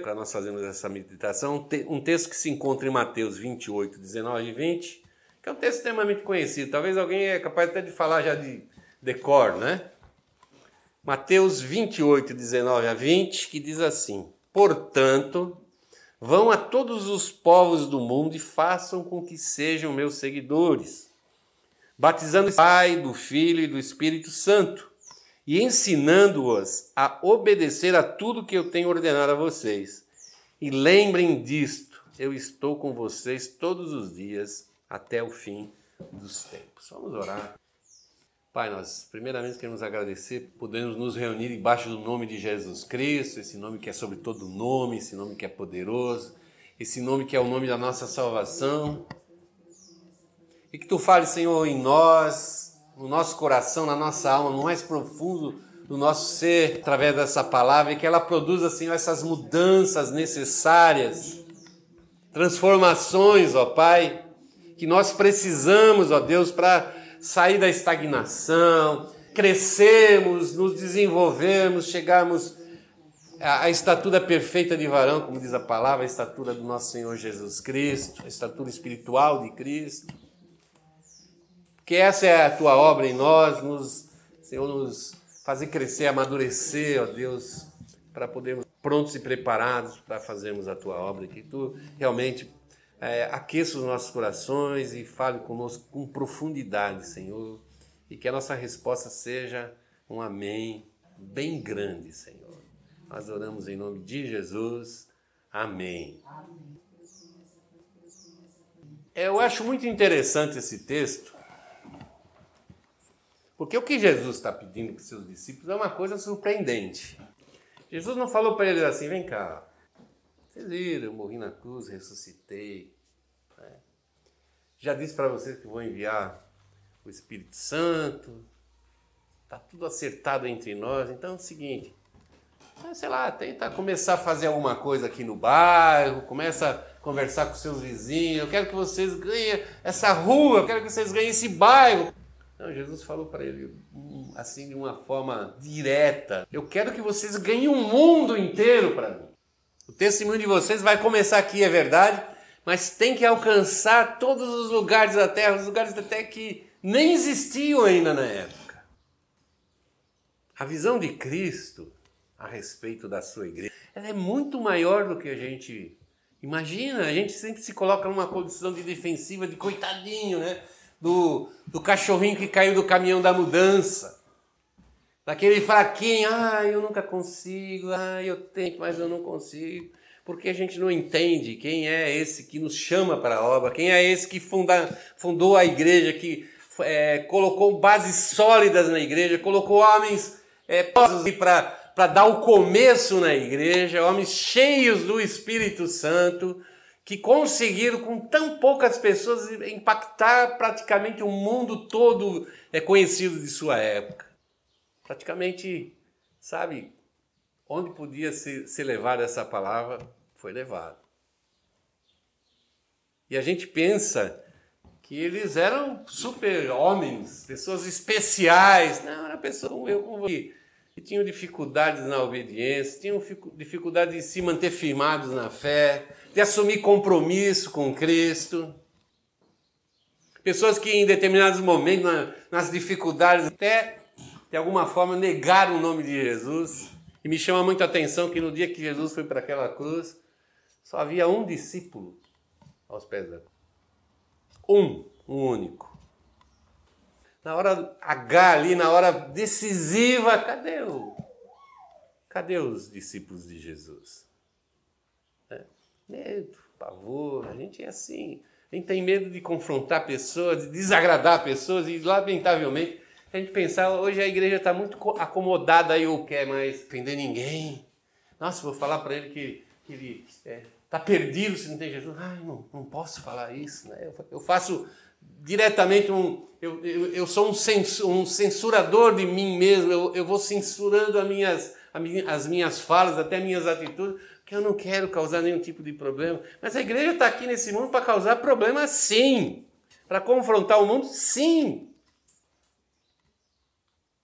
para nós fazermos essa meditação um texto que se encontra em Mateus 28, 19 e 20, que é um texto extremamente conhecido. Talvez alguém é capaz até de falar já de decor, né? Mateus 28, 19 a 20, que diz assim: Portanto, vão a todos os povos do mundo e façam com que sejam meus seguidores, batizando o Pai, do Filho e do Espírito Santo e ensinando-os a obedecer a tudo que eu tenho ordenado a vocês. E lembrem disto, eu estou com vocês todos os dias até o fim dos tempos. Vamos orar. Pai, nós primeiramente queremos agradecer, podemos nos reunir debaixo do nome de Jesus Cristo, esse nome que é sobre todo nome, esse nome que é poderoso, esse nome que é o nome da nossa salvação. E que tu fales, Senhor, em nós, no nosso coração, na nossa alma, no mais profundo do nosso ser, através dessa palavra, e que ela produza, Senhor, essas mudanças necessárias, transformações, ó Pai, que nós precisamos, ó Deus, para sair da estagnação, crescermos, nos desenvolvermos, chegarmos à estatura perfeita de varão, como diz a palavra, a estatura do nosso Senhor Jesus Cristo, a estatura espiritual de Cristo. Que essa é a tua obra em nós, nos, Senhor, nos fazer crescer, amadurecer, ó Deus, para podermos prontos e preparados para fazermos a tua obra. Que tu realmente é, aqueça os nossos corações e fale conosco com profundidade, Senhor. E que a nossa resposta seja um amém bem grande, Senhor. Nós oramos em nome de Jesus. Amém. amém. Eu acho muito interessante esse texto, porque o que Jesus está pedindo para os seus discípulos é uma coisa surpreendente. Jesus não falou para eles assim: vem cá, vocês viram, eu morri na cruz, ressuscitei. Né? Já disse para vocês que vou enviar o Espírito Santo, está tudo acertado entre nós. Então é o seguinte: sei lá, tenta começar a fazer alguma coisa aqui no bairro, começa a conversar com seus vizinhos. Eu quero que vocês ganhem essa rua, eu quero que vocês ganhem esse bairro. Não, Jesus falou para ele hum, assim de uma forma direta: Eu quero que vocês ganhem o um mundo inteiro para mim. O testemunho de vocês vai começar aqui, é verdade, mas tem que alcançar todos os lugares da terra, os lugares até que nem existiam ainda na época. A visão de Cristo a respeito da sua igreja, ela é muito maior do que a gente imagina. A gente sempre se coloca numa posição de defensiva, de coitadinho, né? Do, do cachorrinho que caiu do caminhão da mudança. Daquele fraquinho, ah, eu nunca consigo, ah, eu tenho, mas eu não consigo. Porque a gente não entende quem é esse que nos chama para a obra, quem é esse que funda, fundou a igreja, que é, colocou bases sólidas na igreja, colocou homens é, para dar o começo na igreja, homens cheios do Espírito Santo, que conseguiram com tão poucas pessoas impactar praticamente o mundo todo é conhecido de sua época. Praticamente, sabe, onde podia ser, ser levada essa palavra, foi levado. E a gente pensa que eles eram super homens, pessoas especiais. Não, era pessoa eu, como que tinham dificuldades na obediência, tinham dificuldade de se manter firmados na fé, de assumir compromisso com Cristo. Pessoas que em determinados momentos, nas dificuldades, até de alguma forma negaram o nome de Jesus. E me chama muito a atenção que no dia que Jesus foi para aquela cruz, só havia um discípulo aos pés da cruz. Um, um único. Na hora H ali, na hora decisiva, cadê o Cadê os discípulos de Jesus? Medo, pavor, a gente é assim. A gente tem medo de confrontar pessoas, de desagradar pessoas e, lamentavelmente, a gente pensar, hoje a igreja está muito acomodada e ou quer mais ofender ninguém. Nossa, vou falar para ele que, que ele está é, tá perdido se não tem Jesus. Ai, não, não posso falar isso. Né? Eu, eu faço diretamente um. Eu, eu, eu sou um, censur, um, censurador de mim mesmo, eu, eu vou censurando as minhas, as minhas falas, até minhas atitudes, que eu não quero causar nenhum tipo de problema. Mas a igreja está aqui nesse mundo para causar problema, sim. Para confrontar o mundo, sim.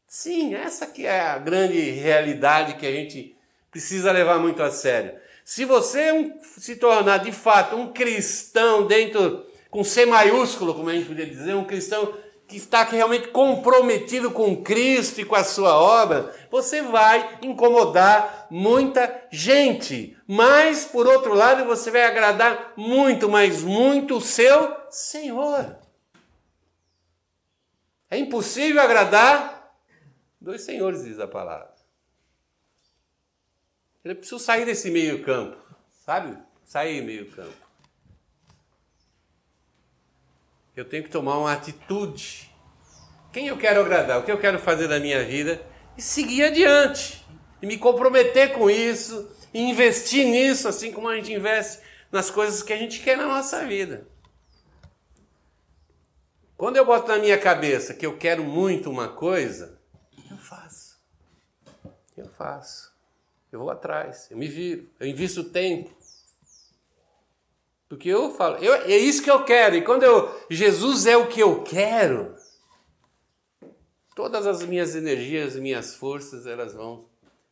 Sim, essa que é a grande realidade que a gente precisa levar muito a sério. Se você um, se tornar de fato um cristão dentro, com C maiúsculo, como a gente podia dizer, um cristão que está realmente comprometido com Cristo e com a sua obra, você vai incomodar muita gente. Mas, por outro lado, você vai agradar muito, mas muito o seu Senhor. É impossível agradar dois senhores, diz a palavra. Eu preciso sair desse meio campo, sabe? Sair meio campo. Eu tenho que tomar uma atitude. Quem eu quero agradar? O que eu quero fazer da minha vida? E seguir adiante. E me comprometer com isso. E investir nisso, assim como a gente investe nas coisas que a gente quer na nossa vida. Quando eu boto na minha cabeça que eu quero muito uma coisa, eu faço. Eu faço. Eu vou atrás, eu me viro, eu invisto tempo. Porque eu falo, eu, é isso que eu quero. E quando eu, Jesus é o que eu quero, todas as minhas energias, minhas forças, elas vão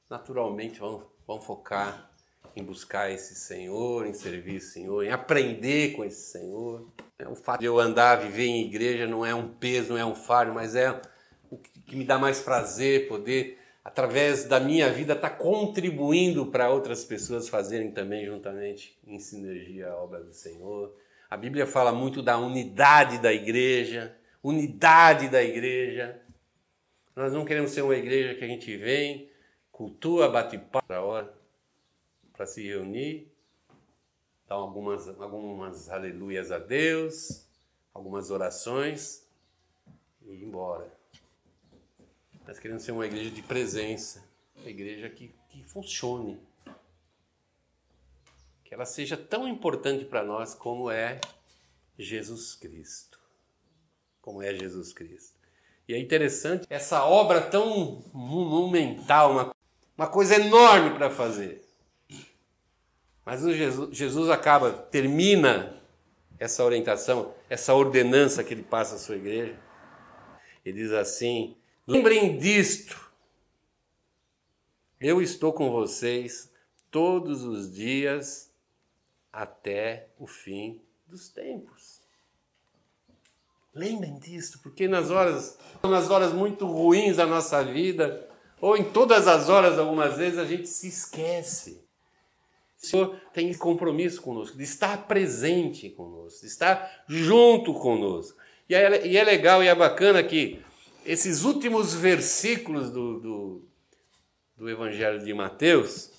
naturalmente vão, vão focar em buscar esse Senhor, em servir esse Senhor, em aprender com esse Senhor. É, o fato de eu andar, viver em igreja não é um peso, não é um fardo, mas é o que me dá mais prazer poder através da minha vida, está contribuindo para outras pessoas fazerem também juntamente em sinergia a obra do Senhor. A Bíblia fala muito da unidade da igreja, unidade da igreja. Nós não queremos ser uma igreja que a gente vem, cultua, bate para hora, para se reunir, dar algumas, algumas aleluias a Deus, algumas orações e ir embora. Nós queremos ser uma igreja de presença, uma igreja que, que funcione. Que ela seja tão importante para nós como é Jesus Cristo. Como é Jesus Cristo. E é interessante essa obra tão monumental, uma, uma coisa enorme para fazer. Mas Jesus, Jesus acaba, termina essa orientação, essa ordenança que ele passa à sua igreja. Ele diz assim: Lembrem disto. Eu estou com vocês todos os dias até o fim dos tempos. Lembrem disto, porque nas horas, nas horas muito ruins da nossa vida, ou em todas as horas, algumas vezes, a gente se esquece. O Senhor tem compromisso conosco, de estar presente conosco, de estar junto conosco. E é, e é legal e é bacana que esses últimos versículos do, do, do Evangelho de Mateus,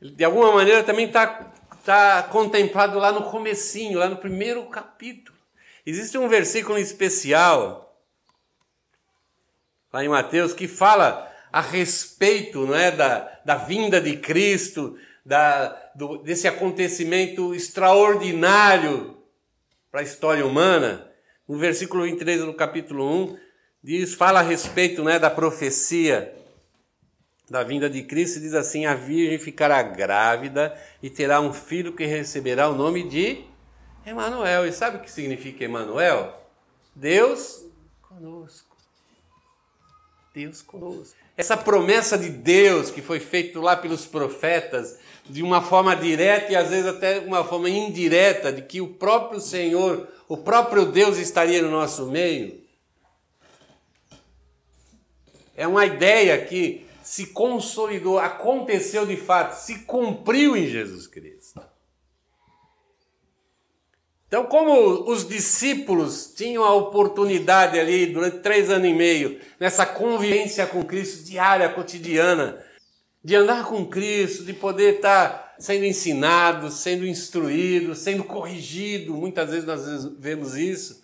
de alguma maneira também está tá contemplado lá no comecinho, lá no primeiro capítulo. Existe um versículo especial lá em Mateus que fala a respeito não é, da, da vinda de Cristo, da, do, desse acontecimento extraordinário para a história humana. No versículo 23 do capítulo 1, diz, fala a respeito né, da profecia da vinda de Cristo, diz assim: a virgem ficará grávida e terá um filho que receberá o nome de Emanuel. E sabe o que significa Emanuel? Deus conosco. Deus conosco. Essa promessa de Deus que foi feita lá pelos profetas, de uma forma direta e às vezes até uma forma indireta, de que o próprio Senhor, o próprio Deus estaria no nosso meio, é uma ideia que se consolidou, aconteceu de fato, se cumpriu em Jesus Cristo. Então, como os discípulos tinham a oportunidade ali durante três anos e meio, nessa convivência com Cristo diária, cotidiana, de andar com Cristo, de poder estar sendo ensinado, sendo instruído, sendo corrigido, muitas vezes nós vemos isso,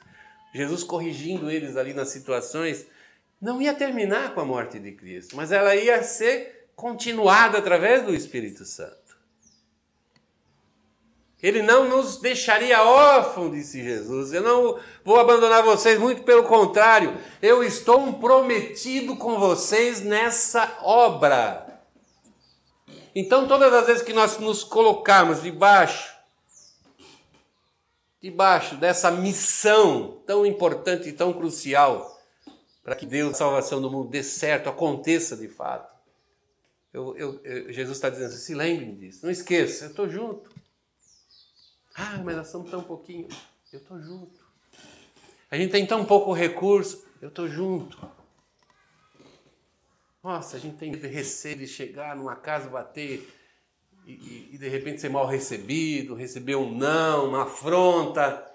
Jesus corrigindo eles ali nas situações não ia terminar com a morte de Cristo, mas ela ia ser continuada através do Espírito Santo. Ele não nos deixaria órfãos, disse Jesus. Eu não vou abandonar vocês, muito pelo contrário, eu estou comprometido com vocês nessa obra. Então, todas as vezes que nós nos colocarmos debaixo, debaixo dessa missão tão importante e tão crucial, para que Deus, a salvação do mundo, dê certo, aconteça de fato. eu, eu, eu, Jesus está dizendo assim, se lembrem disso, não esqueça, eu estou junto. Ah, mas nós somos tão pouquinho. Eu estou junto. A gente tem tão pouco recurso, eu estou junto. Nossa, a gente tem receio de chegar numa casa, bater e, e, e de repente ser mal recebido, receber um não, uma afronta.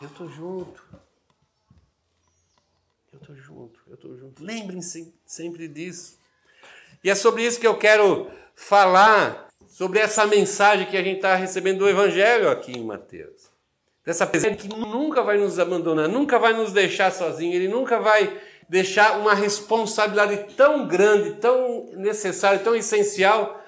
Eu estou junto. Eu estou junto, eu estou junto. Lembrem-se sempre disso. E é sobre isso que eu quero falar, sobre essa mensagem que a gente está recebendo do Evangelho aqui em Mateus. Dessa pessoa que nunca vai nos abandonar, nunca vai nos deixar sozinho, ele nunca vai deixar uma responsabilidade tão grande, tão necessária, tão essencial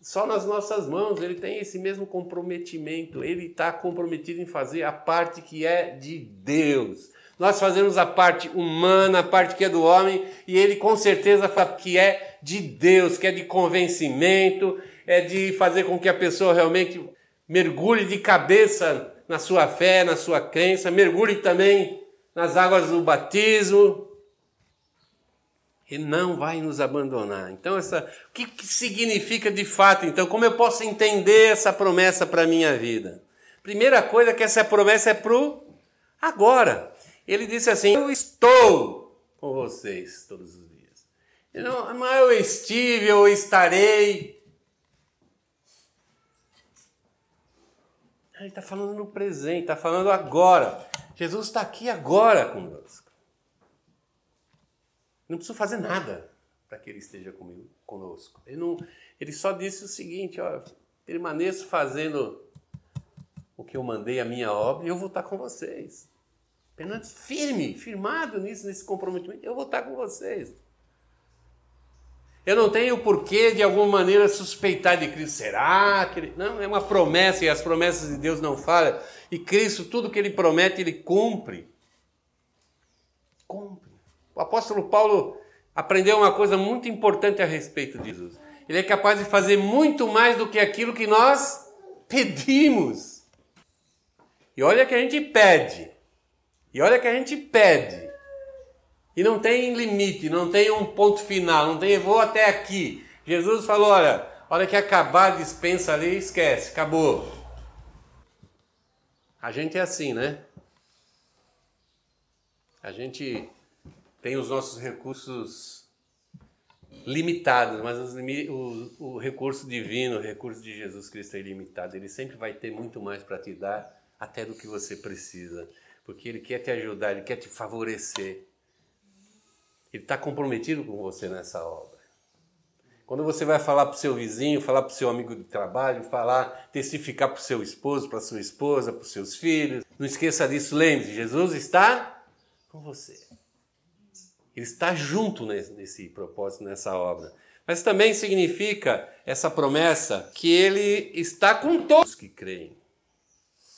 só nas nossas mãos. Ele tem esse mesmo comprometimento, ele está comprometido em fazer a parte que é de Deus. Nós fazemos a parte humana, a parte que é do homem, e ele com certeza que é de Deus, que é de convencimento, é de fazer com que a pessoa realmente mergulhe de cabeça na sua fé, na sua crença, mergulhe também nas águas do batismo. Ele não vai nos abandonar. Então, essa, o que, que significa de fato? Então, como eu posso entender essa promessa para a minha vida? Primeira coisa é que essa promessa é para o agora. Ele disse assim: Eu estou com vocês todos os dias. Não, não eu estive, eu estarei. Ele está falando no presente, está falando agora. Jesus está aqui agora conosco. Não preciso fazer nada para que ele esteja comigo, conosco. Ele, não, ele só disse o seguinte: ó, permaneço fazendo o que eu mandei a minha obra e eu vou estar com vocês. Permaneço firme, firmado nisso, nesse comprometimento. Eu vou estar com vocês. Eu não tenho porquê, de alguma maneira, suspeitar de Cristo. Será que ele... Não, é uma promessa e as promessas de Deus não falham. E Cristo, tudo que ele promete, ele cumpre. Cumpre. O apóstolo Paulo aprendeu uma coisa muito importante a respeito de Jesus. Ele é capaz de fazer muito mais do que aquilo que nós pedimos. E olha que a gente pede. E olha que a gente pede. E não tem limite, não tem um ponto final, não tem vou até aqui. Jesus falou: olha, hora que acabar a dispensa ali, esquece, acabou. A gente é assim, né? A gente tem os nossos recursos limitados, mas os, o, o recurso divino, o recurso de Jesus Cristo é ilimitado. Ele sempre vai ter muito mais para te dar até do que você precisa porque Ele quer te ajudar, Ele quer te favorecer. Ele está comprometido com você nessa obra. Quando você vai falar para o seu vizinho, falar para o seu amigo de trabalho, falar, testificar para o seu esposo, para a sua esposa, para os seus filhos, não esqueça disso, lembre-se, Jesus está com você. Ele está junto nesse, nesse propósito, nessa obra. Mas também significa essa promessa que ele está com todos que creem.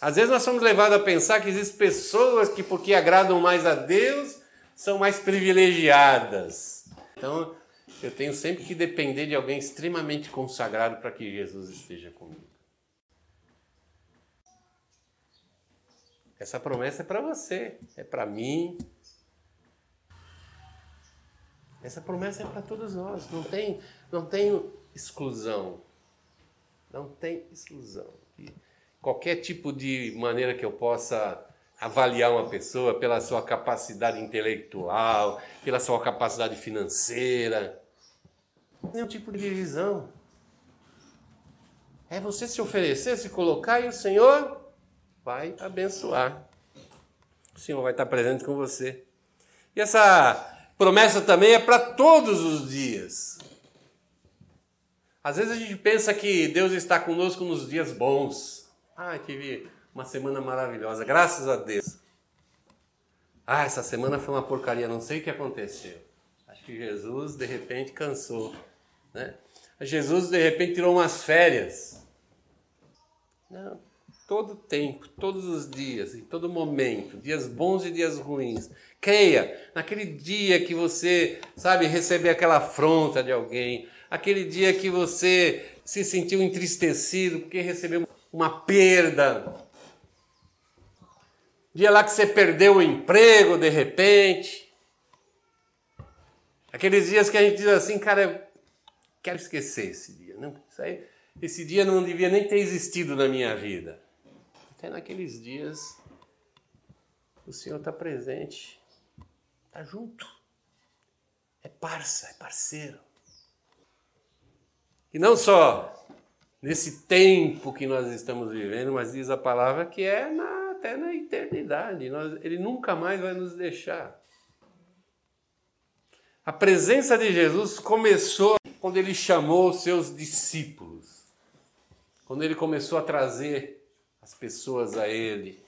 Às vezes nós somos levados a pensar que existem pessoas que, porque agradam mais a Deus, são mais privilegiadas. Então, eu tenho sempre que depender de alguém extremamente consagrado para que Jesus esteja comigo. Essa promessa é para você, é para mim. Essa promessa é para todos nós. Não tem, não tem exclusão. Não tem exclusão qualquer tipo de maneira que eu possa avaliar uma pessoa pela sua capacidade intelectual, pela sua capacidade financeira. Nenhum tipo de divisão. É você se oferecer, se colocar e o Senhor vai abençoar. O Senhor vai estar presente com você. E essa promessa também é para todos os dias. Às vezes a gente pensa que Deus está conosco nos dias bons. Ah, tive uma semana maravilhosa, graças a Deus. Ah, essa semana foi uma porcaria, não sei o que aconteceu. Acho que Jesus de repente cansou, né? Jesus de repente tirou umas férias. Não, todo tempo, todos os dias, em todo momento, dias bons e dias ruins. Creia, naquele dia que você, sabe, recebeu aquela afronta de alguém, aquele dia que você se sentiu entristecido porque recebeu uma perda. Dia lá que você perdeu o emprego de repente. Aqueles dias que a gente diz assim, cara, quero esquecer esse dia. Não, aí, esse dia não devia nem ter existido na minha vida. Até naqueles dias, o Senhor está presente, está junto, é parça, é parceiro. E não só nesse tempo que nós estamos vivendo, mas diz a palavra que é na, até na eternidade. Nós, ele nunca mais vai nos deixar. A presença de Jesus começou quando ele chamou os seus discípulos, quando ele começou a trazer as pessoas a ele.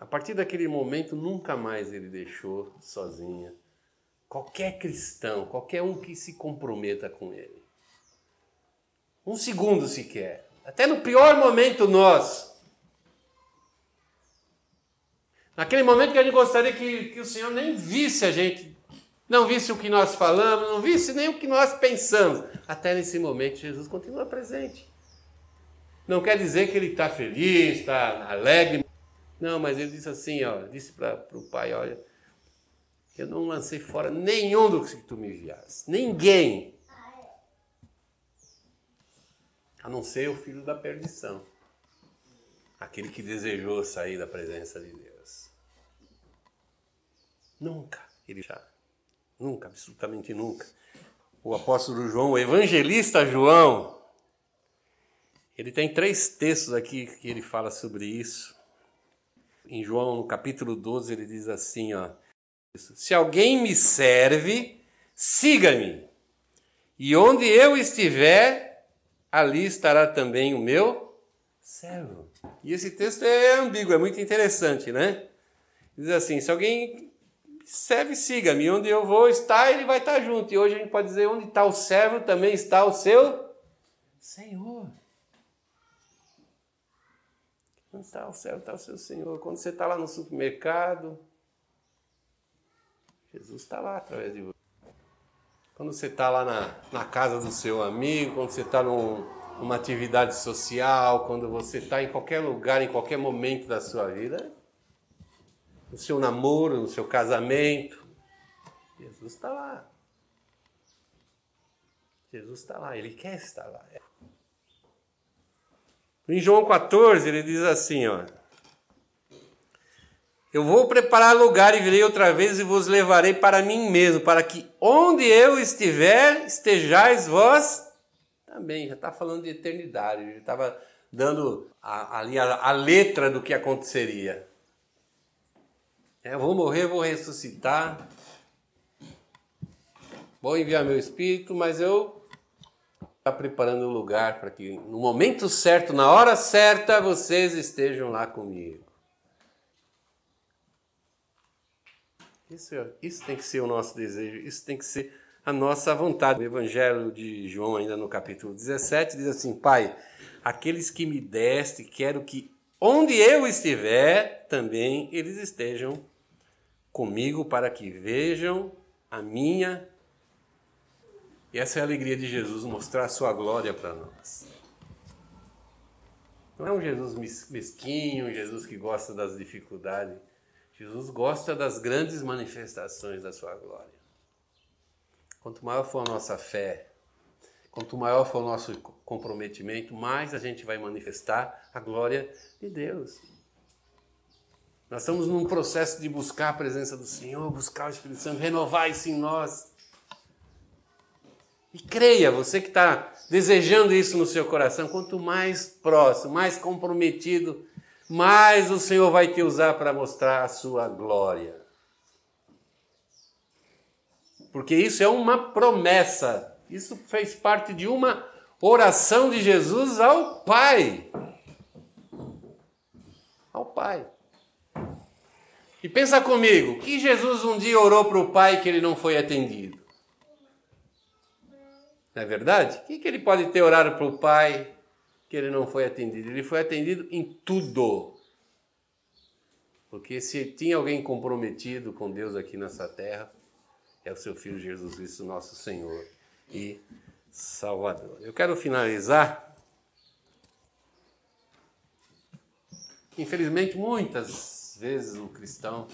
A partir daquele momento, nunca mais ele deixou sozinha qualquer cristão, qualquer um que se comprometa com ele. Um segundo sequer. Até no pior momento nosso. Naquele momento que a gente gostaria que, que o Senhor nem visse a gente, não visse o que nós falamos, não visse nem o que nós pensamos. Até nesse momento, Jesus continua presente. Não quer dizer que ele está feliz, está alegre. Não, mas ele disse assim, ó, disse para o pai, olha, eu não lancei fora nenhum do que tu me enviaste. Ninguém a não ser o filho da perdição, aquele que desejou sair da presença de Deus. Nunca ele já, nunca, absolutamente nunca. O apóstolo João, o evangelista João, ele tem três textos aqui que ele fala sobre isso. Em João, no capítulo 12, ele diz assim, ó: Se alguém me serve, siga-me. E onde eu estiver, ali estará também o meu servo. E esse texto é ambíguo, é muito interessante, né? Diz assim: se alguém serve, siga-me. Onde eu vou estar, ele vai estar junto. E hoje a gente pode dizer: onde está o servo, também está o seu Senhor. Onde está o servo, está o seu Senhor. Quando você está lá no supermercado, Jesus está lá através de você. Quando você está lá na, na casa do seu amigo, quando você está num, numa atividade social, quando você está em qualquer lugar, em qualquer momento da sua vida, no seu namoro, no seu casamento, Jesus está lá. Jesus está lá, ele quer estar lá. Em João 14, ele diz assim, ó. Eu vou preparar lugar e virei outra vez e vos levarei para mim mesmo, para que onde eu estiver, estejais vós também. Já está falando de eternidade, já estava dando ali a, a, letra do que aconteceria. É, eu vou morrer, vou ressuscitar, vou enviar meu espírito, mas eu estou preparando um lugar para que no momento certo, na hora certa, vocês estejam lá comigo. Isso, é, isso tem que ser o nosso desejo, isso tem que ser a nossa vontade. O Evangelho de João, ainda no capítulo 17, diz assim: Pai, aqueles que me deste, quero que onde eu estiver, também eles estejam comigo, para que vejam a minha. E essa é a alegria de Jesus, mostrar a sua glória para nós. Não é um Jesus mesquinho, um Jesus que gosta das dificuldades. Jesus gosta das grandes manifestações da sua glória. Quanto maior for a nossa fé, quanto maior for o nosso comprometimento, mais a gente vai manifestar a glória de Deus. Nós estamos num processo de buscar a presença do Senhor, buscar o Espírito Santo, renovar isso em nós. E creia, você que está desejando isso no seu coração, quanto mais próximo, mais comprometido mais o Senhor vai te usar para mostrar a sua glória. Porque isso é uma promessa, isso fez parte de uma oração de Jesus ao Pai. Ao Pai. E pensa comigo, que Jesus um dia orou para o Pai que ele não foi atendido? Não é verdade? O que, que ele pode ter orado para o Pai que ele não foi atendido. Ele foi atendido em tudo. Porque se tinha alguém comprometido com Deus aqui nessa terra, é o seu Filho Jesus Cristo, nosso Senhor e Salvador. Eu quero finalizar. Infelizmente, muitas vezes o cristão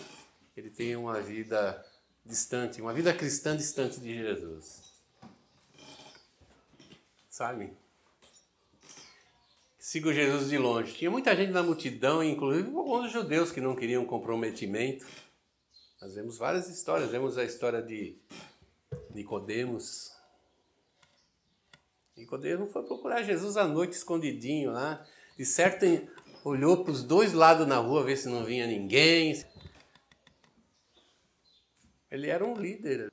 ele tem uma vida distante, uma vida cristã distante de Jesus. sabe? Sigo Jesus de longe. Tinha muita gente na multidão, inclusive alguns judeus que não queriam comprometimento. Nós vemos várias histórias. Vemos a história de Nicodemos. Nicodemos foi procurar Jesus à noite escondidinho lá. De certo olhou para os dois lados na rua ver se não vinha ninguém. Ele era um líder.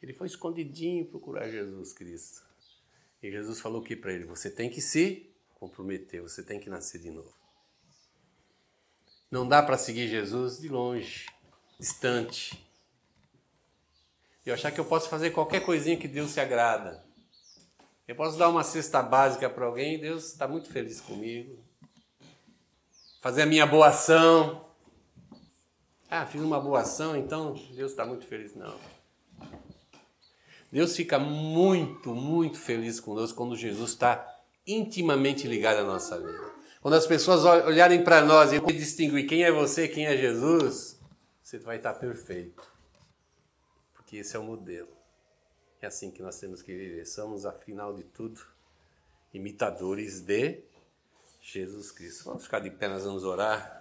Ele foi escondidinho procurar Jesus Cristo. E Jesus falou o que para ele? Você tem que se comprometer, você tem que nascer de novo. Não dá para seguir Jesus de longe, distante. E achar que eu posso fazer qualquer coisinha que Deus se agrada. Eu posso dar uma cesta básica para alguém e Deus está muito feliz comigo. Fazer a minha boa ação. Ah, fiz uma boa ação, então Deus está muito feliz. Não. Deus fica muito, muito feliz conosco quando Jesus está intimamente ligado à nossa vida. Quando as pessoas olharem para nós e distinguir quem é você, quem é Jesus, você vai estar perfeito. Porque esse é o modelo. É assim que nós temos que viver. Somos, afinal de tudo, imitadores de Jesus Cristo. Vamos ficar de pé, nós vamos orar.